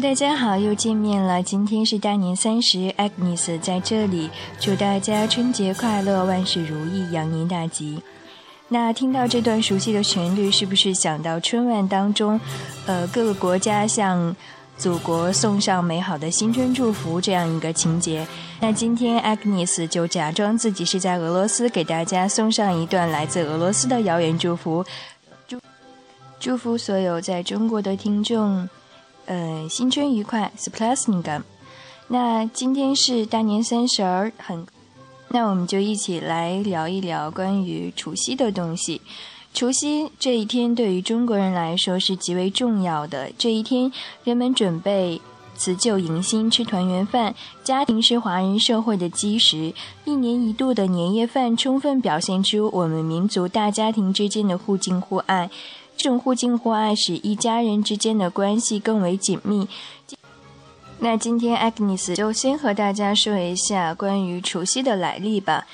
大家好，又见面了。今天是大年三十，Agnes 在这里祝大家春节快乐，万事如意，羊年大吉。那听到这段熟悉的旋律，是不是想到春晚当中，呃，各个国家向祖国送上美好的新春祝福这样一个情节？那今天 Agnes 就假装自己是在俄罗斯，给大家送上一段来自俄罗斯的遥远祝福，祝祝福所有在中国的听众。呃，新春愉快 s p l a s n i g 那今天是大年三十儿，很，那我们就一起来聊一聊关于除夕的东西。除夕这一天对于中国人来说是极为重要的。这一天，人们准备辞旧迎新，吃团圆饭。家庭是华人社会的基石，一年一度的年夜饭充分表现出我们民族大家庭之间的互敬互爱。这种互敬互爱使一家人之间的关系更为紧密。那今天 Agnes 就先和大家说一下关于除夕的来历吧。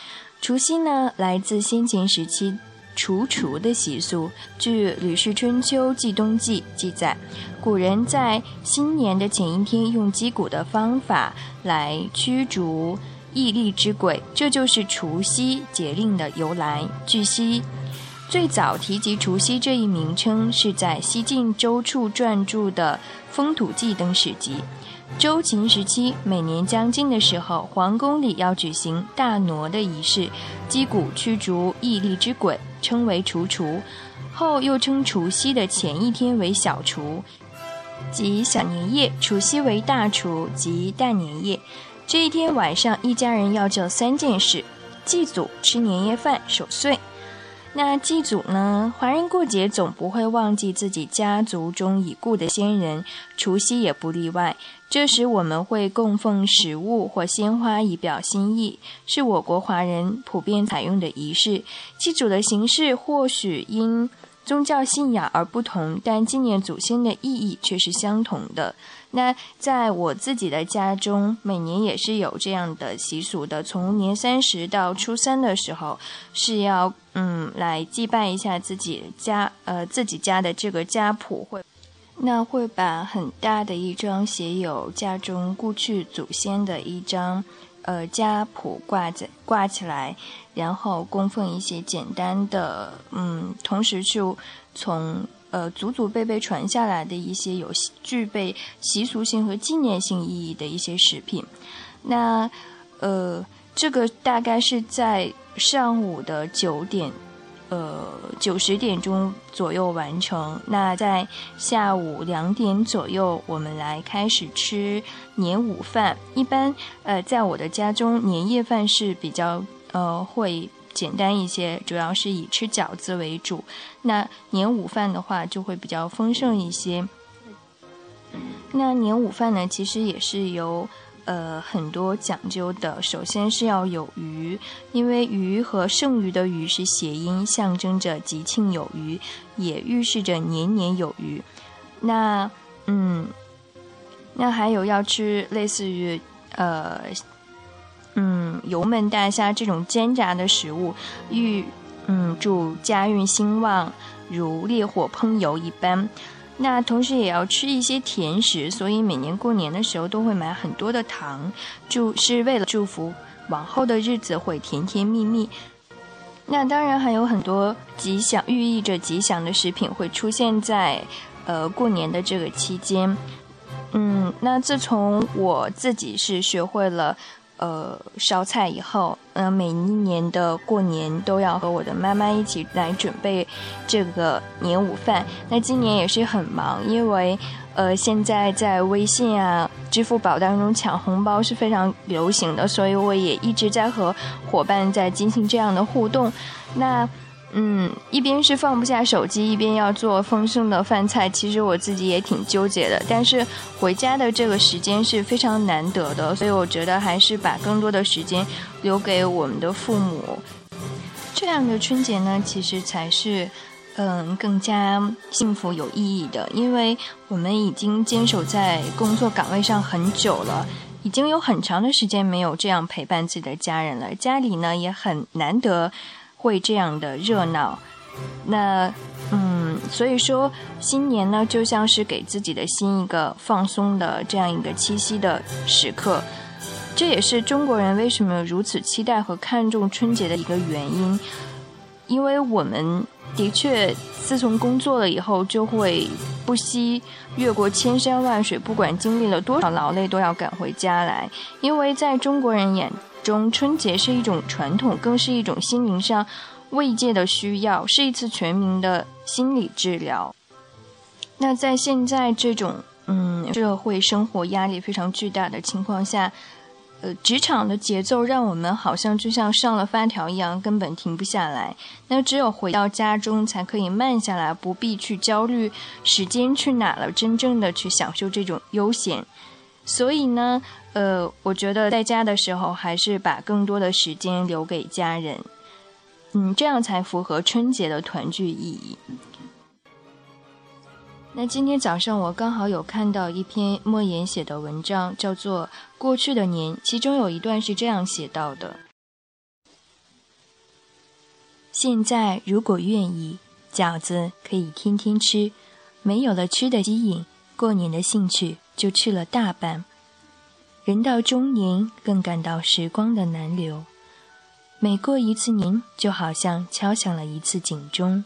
除夕呢，来自先秦时期除除的习俗。据《吕氏春秋·季冬季》记载，古人在新年的前一天用击鼓的方法来驱逐异力之鬼，这就是除夕节令的由来。据悉。最早提及除夕这一名称，是在西晋周处撰著的《风土记》等史籍。周秦时期，每年将近的时候，皇宫里要举行大挪的仪式，击鼓驱逐异力之鬼，称为除除。后又称除夕的前一天为小除，即小年夜；除夕为大除，即大年夜。这一天晚上，一家人要做三件事：祭祖、吃年夜饭、守岁。那祭祖呢？华人过节总不会忘记自己家族中已故的先人，除夕也不例外。这时我们会供奉食物或鲜花以表心意，是我国华人普遍采用的仪式。祭祖的形式或许因宗教信仰而不同，但纪念祖先的意义却是相同的。那在我自己的家中，每年也是有这样的习俗的。从年三十到初三的时候，是要嗯来祭拜一下自己家呃自己家的这个家谱，会那会把很大的一张写有家中故去祖先的一张呃家谱挂在挂起来，然后供奉一些简单的嗯，同时就从。呃，祖祖辈辈传下来的一些有具备习俗性和纪念性意义的一些食品，那呃，这个大概是在上午的九点，呃九十点钟左右完成。那在下午两点左右，我们来开始吃年午饭。一般呃，在我的家中，年夜饭是比较呃会。简单一些，主要是以吃饺子为主。那年午饭的话，就会比较丰盛一些。那年午饭呢，其实也是有呃很多讲究的。首先是要有鱼，因为鱼和剩余的鱼是谐音，象征着吉庆有余，也预示着年年有余。那嗯，那还有要吃类似于呃。嗯，油焖大虾这种煎炸的食物，预嗯祝家运兴旺，如烈火烹油一般。那同时也要吃一些甜食，所以每年过年的时候都会买很多的糖，祝是为了祝福往后的日子会甜甜蜜蜜。那当然还有很多吉祥，寓意着吉祥的食品会出现在呃过年的这个期间。嗯，那自从我自己是学会了。呃，烧菜以后，嗯，每一年的过年都要和我的妈妈一起来准备这个年午饭。那今年也是很忙，因为呃，现在在微信啊、支付宝当中抢红包是非常流行的，所以我也一直在和伙伴在进行这样的互动。那。嗯，一边是放不下手机，一边要做丰盛的饭菜，其实我自己也挺纠结的。但是回家的这个时间是非常难得的，所以我觉得还是把更多的时间留给我们的父母。这样的春节呢，其实才是嗯更加幸福有意义的，因为我们已经坚守在工作岗位上很久了，已经有很长的时间没有这样陪伴自己的家人了，家里呢也很难得。会这样的热闹，那嗯，所以说新年呢，就像是给自己的心一个放松的这样一个栖息的时刻。这也是中国人为什么如此期待和看重春节的一个原因，因为我们的确自从工作了以后，就会不惜越过千山万水，不管经历了多少劳累，都要赶回家来。因为在中国人眼中，春节是一种传统，更是一种心灵上慰藉的需要，是一次全民的心理治疗。那在现在这种嗯社会生活压力非常巨大的情况下。职场的节奏让我们好像就像上了发条一样，根本停不下来。那只有回到家中，才可以慢下来，不必去焦虑时间去哪了，真正的去享受这种悠闲。所以呢，呃，我觉得在家的时候，还是把更多的时间留给家人，嗯，这样才符合春节的团聚意义。那今天早上我刚好有看到一篇莫言写的文章，叫做《过去的年》，其中有一段是这样写到的：现在如果愿意，饺子可以天天吃，没有了吃的吸引，过年的兴趣就去了大半。人到中年，更感到时光的难留，每过一次年，就好像敲响了一次警钟。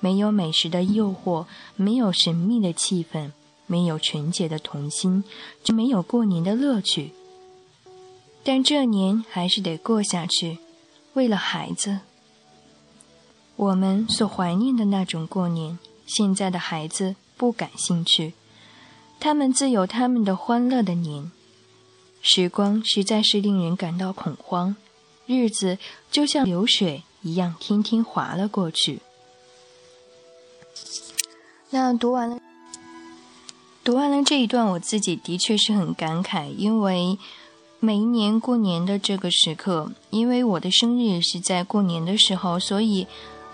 没有美食的诱惑，没有神秘的气氛，没有纯洁的童心，就没有过年的乐趣。但这年还是得过下去，为了孩子。我们所怀念的那种过年，现在的孩子不感兴趣，他们自有他们的欢乐的年。时光实在是令人感到恐慌，日子就像流水一样，天天划了过去。那读完了，读完了这一段，我自己的确是很感慨，因为每一年过年的这个时刻，因为我的生日是在过年的时候，所以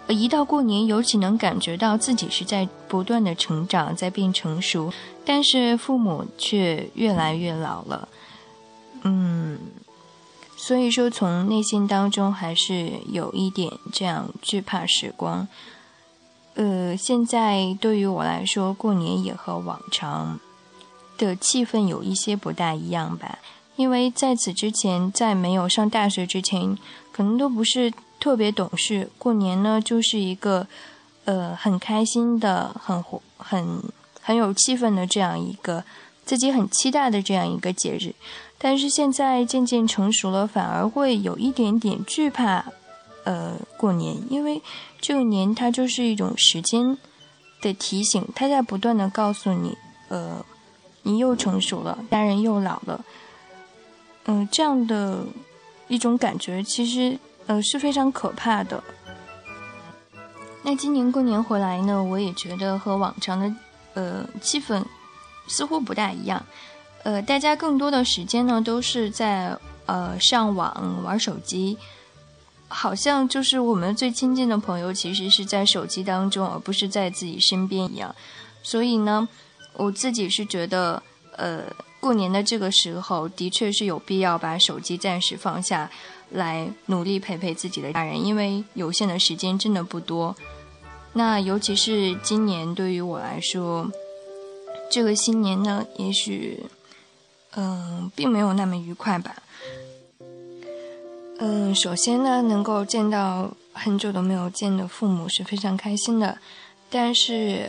一到过年，尤其能感觉到自己是在不断的成长，在变成熟，但是父母却越来越老了，嗯，所以说从内心当中还是有一点这样惧怕时光。呃，现在对于我来说，过年也和往常的气氛有一些不大一样吧。因为在此之前，在没有上大学之前，可能都不是特别懂事。过年呢，就是一个呃很开心的、很活很很有气氛的这样一个自己很期待的这样一个节日。但是现在渐渐成熟了，反而会有一点点惧怕。呃，过年，因为这个年它就是一种时间的提醒，它在不断的告诉你，呃，你又成熟了，家人又老了，嗯，这样的一种感觉，其实呃是非常可怕的。那今年过年回来呢，我也觉得和往常的呃气氛似乎不大一样，呃，大家更多的时间呢都是在呃上网玩手机。好像就是我们最亲近的朋友，其实是在手机当中，而不是在自己身边一样。所以呢，我自己是觉得，呃，过年的这个时候，的确是有必要把手机暂时放下来，努力陪陪自己的家人，因为有限的时间真的不多。那尤其是今年对于我来说，这个新年呢，也许，嗯，并没有那么愉快吧。嗯，首先呢，能够见到很久都没有见的父母是非常开心的，但是，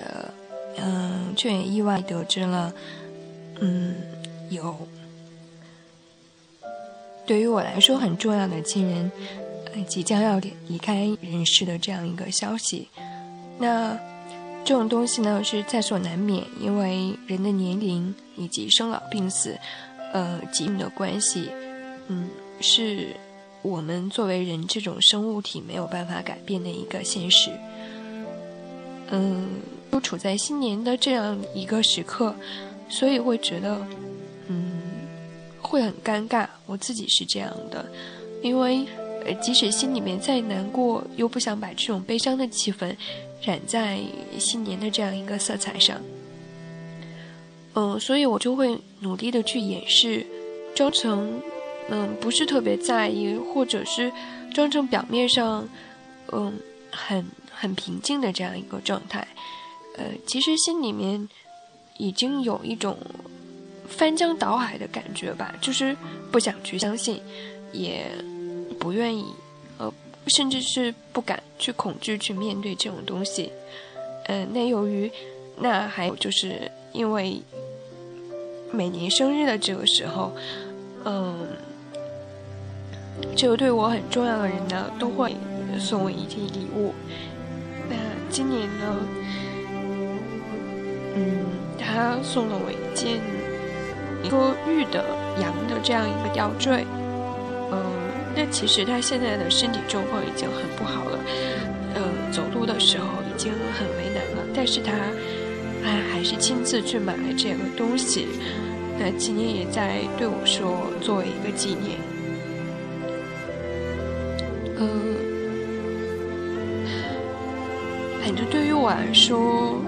嗯，却也意外得知了，嗯，有对于我来说很重要的亲人，即将要离开人世的这样一个消息。那这种东西呢，是在所难免，因为人的年龄以及生老病死，呃，疾病的关系，嗯，是。我们作为人这种生物体没有办法改变的一个现实，嗯，都处在新年的这样一个时刻，所以会觉得，嗯，会很尴尬。我自己是这样的，因为即使心里面再难过，又不想把这种悲伤的气氛染在新年的这样一个色彩上，嗯，所以我就会努力的去掩饰，装成。嗯，不是特别在意，或者是装成表面上，嗯，很很平静的这样一个状态，呃，其实心里面已经有一种翻江倒海的感觉吧，就是不想去相信，也不愿意，呃，甚至是不敢去恐惧去面对这种东西。嗯，那由于那还有就是因为每年生日的这个时候，嗯，这个对我很重要的人呢，都会送我一件礼物。那今年呢，嗯，他送了我一件一个玉的羊的这样一个吊坠。嗯，那其实他现在的身体状况已经很不好了，呃，走路的时候已经很为难了。但是他，哎，还是亲自去买了这个东西。那今年也在对我说，作为一个纪念。嗯。反正对于我来说，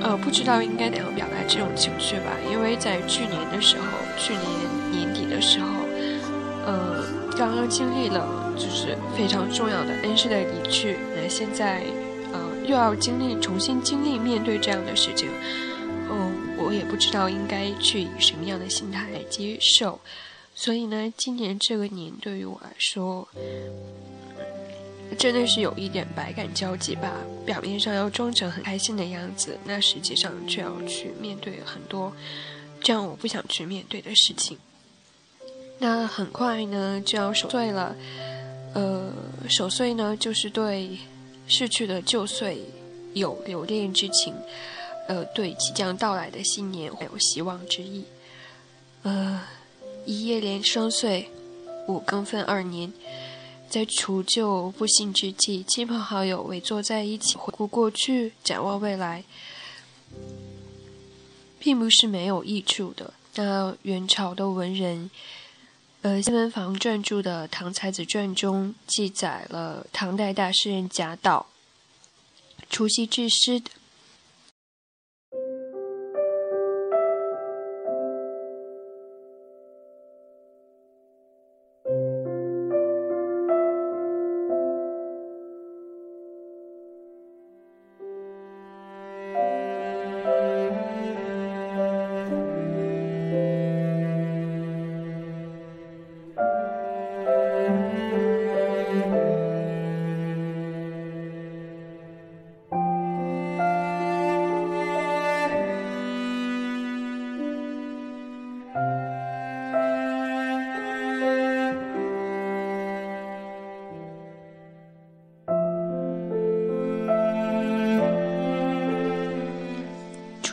呃，不知道应该怎样表达这种情绪吧。因为在去年的时候，去年年底的时候，呃，刚刚经历了就是非常重要的恩师的离去，那现在，呃，又要经历重新经历面对这样的事情，嗯，我也不知道应该去以什么样的心态来接受。所以呢，今年这个年对于我来说。真的是有一点百感交集吧。表面上要装成很开心的样子，那实际上却要去面对很多这样我不想去面对的事情。那很快呢就要守岁了，呃，守岁呢就是对逝去的旧岁有留恋之情，呃，对即将到来的新年怀有希望之意。呃，一夜连双岁，五更分二年。在除旧布新之际，亲朋好友围坐在一起，回顾过去，展望未来，并不是没有益处的。那元朝的文人，呃，西门房撰著的《唐才子传》中记载了唐代大诗人贾岛除夕致诗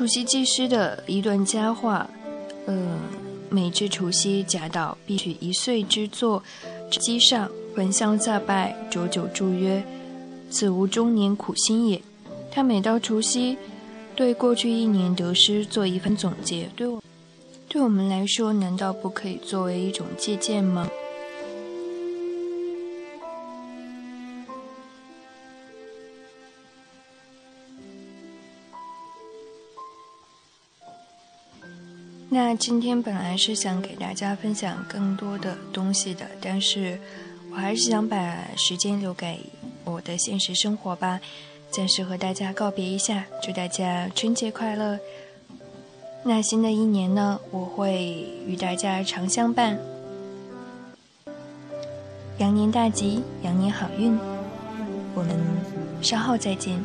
夕祭师的一段佳话，呃，每至除夕，贾岛必取一岁之作，机上焚香再拜，酌酒祝曰：“此吾中年苦心也。”他每到除夕，对过去一年得失做一番总结。对我，对我们来说，难道不可以作为一种借鉴吗？那今天本来是想给大家分享更多的东西的，但是我还是想把时间留给我的现实生活吧。暂时和大家告别一下，祝大家春节快乐。那新的一年呢，我会与大家常相伴。羊年大吉，羊年好运。我们稍后再见。